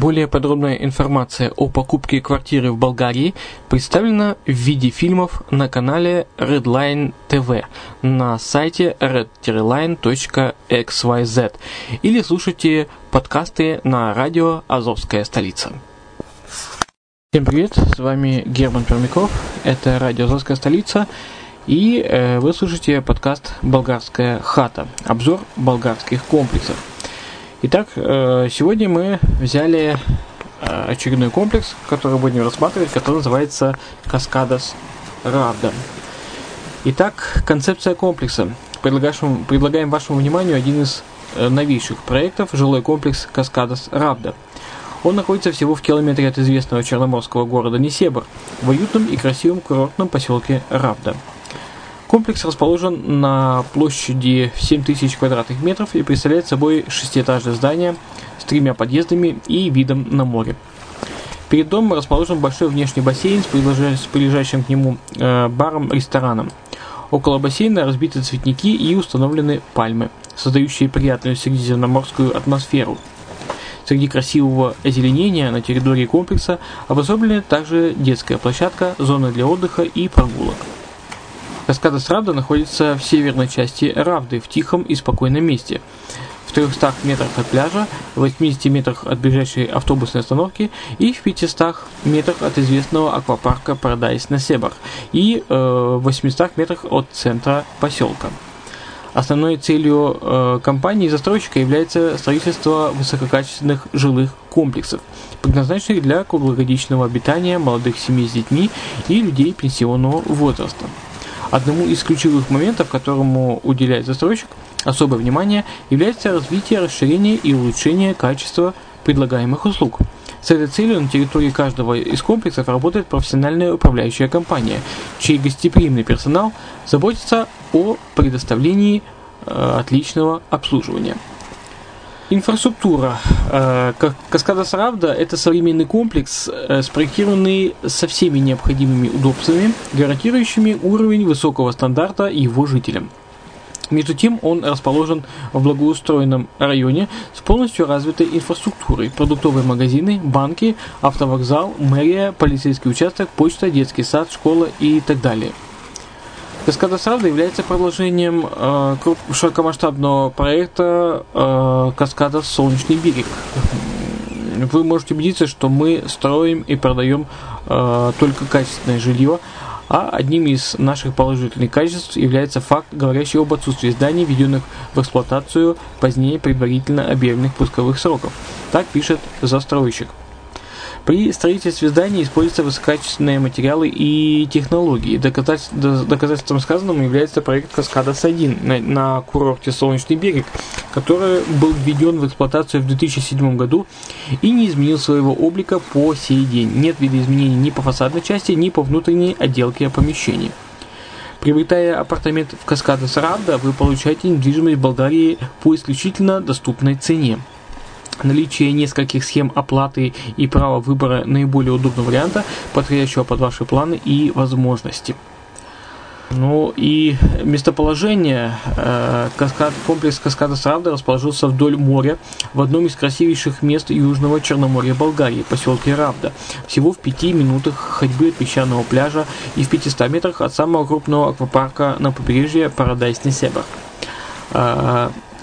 Более подробная информация о покупке квартиры в Болгарии представлена в виде фильмов на канале Redline TV на сайте red-line.xyz или слушайте подкасты на радио «Азовская столица». Всем привет, с вами Герман Пермяков, это радио «Азовская столица» и э, вы слушаете подкаст «Болгарская хата», обзор болгарских комплексов. Итак, э, сегодня мы взяли э, очередной комплекс, который будем рассматривать, который называется Каскадас Равда. Итак, концепция комплекса. Предлагаем, предлагаем вашему вниманию один из э, новейших проектов – жилой комплекс Каскадас Равда. Он находится всего в километре от известного черноморского города Несебр, в уютном и красивом курортном поселке Равда – Комплекс расположен на площади 7000 квадратных метров и представляет собой шестиэтажное здание с тремя подъездами и видом на море. Перед домом расположен большой внешний бассейн с прилежащим к нему э, баром-рестораном. Около бассейна разбиты цветники и установлены пальмы, создающие приятную средиземноморскую атмосферу. Среди красивого озеленения на территории комплекса обособлена также детская площадка, зона для отдыха и прогулок. Каскада Сравда находится в северной части Равды, в тихом и спокойном месте. В 300 метрах от пляжа, в 80 метрах от ближайшей автобусной остановки и в 500 метрах от известного аквапарка Парадайс на Себар и э, в 800 метрах от центра поселка. Основной целью э, компании застройщика является строительство высококачественных жилых комплексов, предназначенных для круглогодичного обитания молодых семей с детьми и людей пенсионного возраста. Одному из ключевых моментов, которому уделяет застройщик особое внимание, является развитие, расширение и улучшение качества предлагаемых услуг. С этой целью на территории каждого из комплексов работает профессиональная управляющая компания, чей гостеприимный персонал заботится о предоставлении э, отличного обслуживания. Инфраструктура. Э, Каскада Саравда – это современный комплекс, э, спроектированный со всеми необходимыми удобствами, гарантирующими уровень высокого стандарта его жителям. Между тем, он расположен в благоустроенном районе с полностью развитой инфраструктурой. Продуктовые магазины, банки, автовокзал, мэрия, полицейский участок, почта, детский сад, школа и так далее. Каскада Сравда является продолжением э, широкомасштабного проекта э, Каскада Солнечный берег. Вы можете убедиться, что мы строим и продаем э, только качественное жилье, а одним из наших положительных качеств является факт, говорящий об отсутствии зданий, введенных в эксплуатацию позднее предварительно объявленных пусковых сроков. Так пишет застройщик. При строительстве зданий используются высококачественные материалы и технологии. Доказательством сказанному является проект Каскадас-1 на, на курорте Солнечный берег, который был введен в эксплуатацию в 2007 году и не изменил своего облика по сей день. Нет видоизменений ни по фасадной части, ни по внутренней отделке помещений. Приобретая апартамент в Каскадас Рада, вы получаете недвижимость в Болгарии по исключительно доступной цене наличие нескольких схем оплаты и право выбора наиболее удобного варианта, подходящего под ваши планы и возможности. Ну и местоположение э, каскад, комплекс Каскада Сравда расположился вдоль моря в одном из красивейших мест Южного Черноморья Болгарии, поселке Равда, всего в пяти минутах ходьбы от песчаного пляжа и в 500 метрах от самого крупного аквапарка на побережье Парадайс Несебар.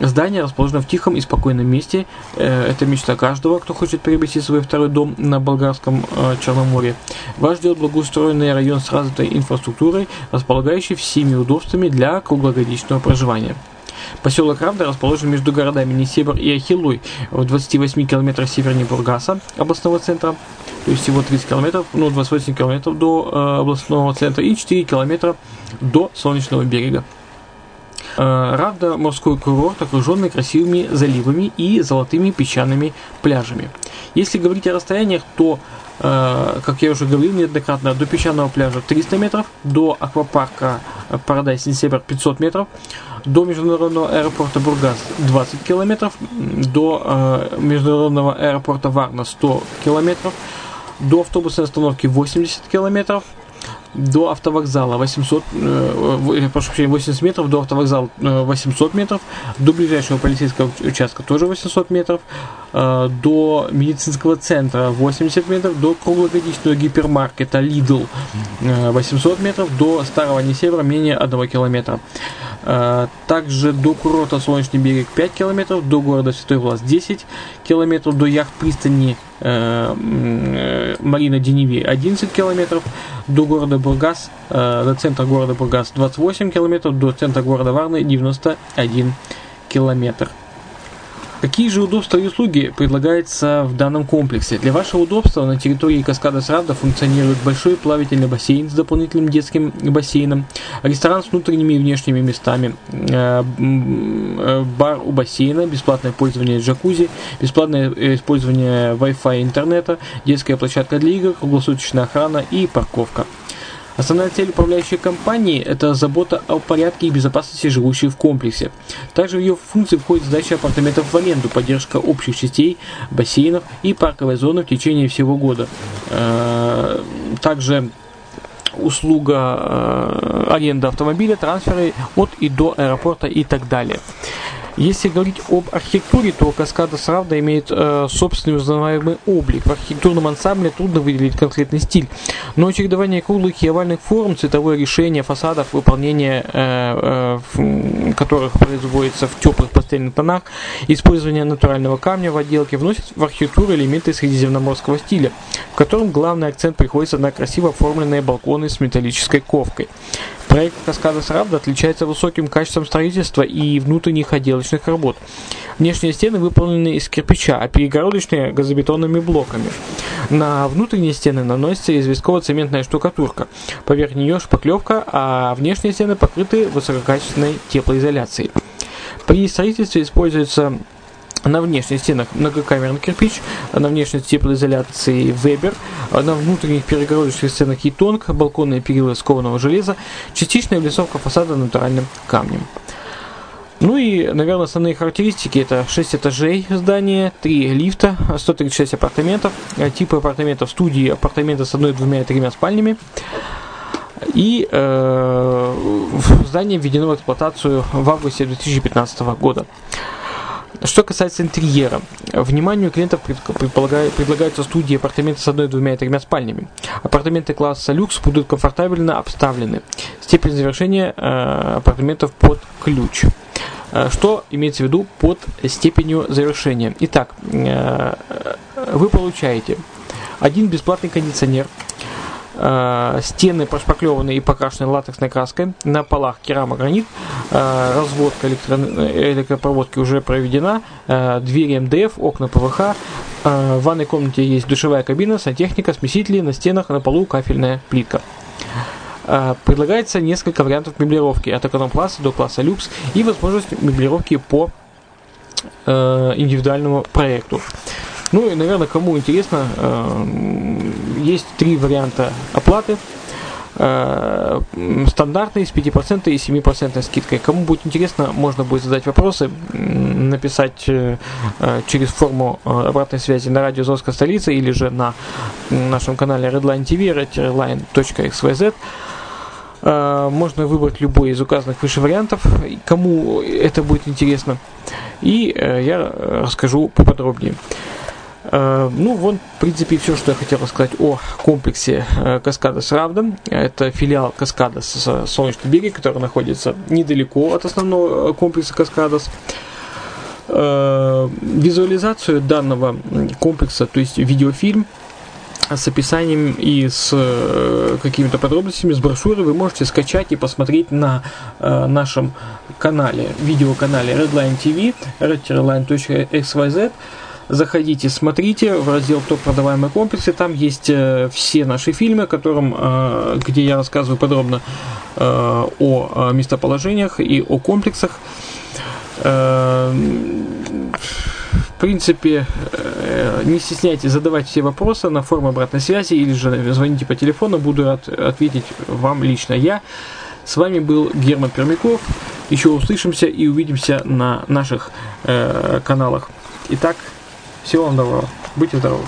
Здание расположено в тихом и спокойном месте. Э, это мечта каждого, кто хочет приобрести свой второй дом на болгарском э, Черноморье. Вас ждет благоустроенный район с развитой инфраструктурой, располагающий всеми удобствами для круглогодичного проживания. Поселок Равда расположен между городами Несебр и Ахиллуй в 28 километрах севернее Бургаса, областного центра, то есть всего 30 километров, ну 28 километров до э, областного центра и 4 километра до Солнечного берега. Э, Равда – морской курорт, окруженный красивыми заливами и золотыми песчаными пляжами. Если говорить о расстояниях, то, э, как я уже говорил неоднократно, до песчаного пляжа 300 метров, до аквапарка Paradise Север 500 метров, до международного аэропорта Бургас 20 километров, до э, международного аэропорта Варна 100 километров, до автобусной остановки 80 километров – до автовокзала 800, э, прошу прощения, 80 метров, до автовокзала 800 э, метров, до ближайшего полицейского участка тоже 800 метров, э, до медицинского центра 80 метров, до круглогодичного гипермаркета Lidl 800 метров, до старого Несевра менее 1 километра. Также до курорта Солнечный берег 5 километров, до города Святой Влас 10 километров, до яхт пристани Марина Деневи 11 километров, до города Бургас, э, до центра города Бургас 28 километров, до центра города Варны 91 километр. Какие же удобства и услуги предлагаются в данном комплексе? Для вашего удобства на территории Каскада Сравда функционирует большой плавательный бассейн с дополнительным детским бассейном, ресторан с внутренними и внешними местами, э, э, бар у бассейна, бесплатное пользование джакузи, бесплатное использование Wi-Fi интернета, детская площадка для игр, круглосуточная охрана и парковка. Основная цель управляющей компании – это забота о порядке и безопасности живущих в комплексе. Также в ее функции входит сдача апартаментов в аренду, поддержка общих частей, бассейнов и парковой зоны в течение всего года. Э, также услуга э, аренды автомобиля, трансферы от и до аэропорта и так далее. Если говорить об архитектуре, то каскада Сравда имеет э, собственный узнаваемый облик. В архитектурном ансамбле трудно выделить конкретный стиль, но чередование круглых и овальных форм, цветовое решение фасадов, выполнение э, э, которых производится в теплых пастельных тонах, использование натурального камня в отделке вносит в архитектуру элементы средиземноморского стиля, в котором главный акцент приходится на красиво оформленные балконы с металлической ковкой. Проект «Каскада Сравда» отличается высоким качеством строительства и внутренних отделочных работ. Внешние стены выполнены из кирпича, а перегородочные – газобетонными блоками. На внутренние стены наносится известково-цементная штукатурка. Поверх нее шпаклевка, а внешние стены покрыты высококачественной теплоизоляцией. При строительстве используется на внешних стенах многокамерный кирпич, на внешней теплоизоляции Weber, на внутренних перегородочных стенах Етонг, балконные перила из кованого железа, частичная облицовка фасада натуральным камнем. Ну и, наверное, основные характеристики это 6 этажей здания, 3 лифта, 136 апартаментов, типы апартаментов студии, апартаменты с одной, двумя и тремя спальнями. И э, здание введено в эксплуатацию в августе 2015 года. Что касается интерьера, вниманию клиентов предлагаются студии апартаменты с одной, двумя и тремя спальнями. Апартаменты класса люкс будут комфортабельно обставлены. Степень завершения э, апартаментов под ключ. Э, что имеется в виду под степенью завершения? Итак, э, вы получаете один бесплатный кондиционер, э, стены прошпаклеваны и покрашены латексной краской, на полах керамогранит, разводка электро... электропроводки уже проведена, двери МДФ, окна ПВХ, в ванной комнате есть душевая кабина, сантехника, смесители, на стенах, на полу кафельная плитка. Предлагается несколько вариантов меблировки. От эконом-класса до класса люкс и возможность меблировки по э, индивидуальному проекту. Ну и, наверное, кому интересно, э, есть три варианта оплаты. Э, стандартный с 5% и 7% скидкой. Кому будет интересно, можно будет задать вопросы, написать э, через форму обратной связи на радио Зорская столица или же на нашем канале Redline TV, redline.xyz. Можно выбрать любой из указанных выше вариантов, кому это будет интересно. И я расскажу поподробнее. Э, ну, вот, в принципе, все, что я хотел рассказать о комплексе Каскадас Равда. Это филиал Каскадас Солнечный берег, который находится недалеко от основного комплекса Каскадас. Визуализацию данного комплекса, то есть видеофильм, с описанием и с э, какими-то подробностями, с брошюры вы можете скачать и посмотреть на э, нашем канале, видеоканале Redline TV, redline.xyz. Заходите, смотрите в раздел «Топ продаваемые комплексы». Там есть э, все наши фильмы, которым, э, где я рассказываю подробно э, о местоположениях и о комплексах. В принципе, не стесняйтесь задавать все вопросы на форму обратной связи или же звоните по телефону, буду рад ответить вам лично я. С вами был Герман Пермяков. Еще услышимся и увидимся на наших э, каналах. Итак, всего вам доброго. Будьте здоровы.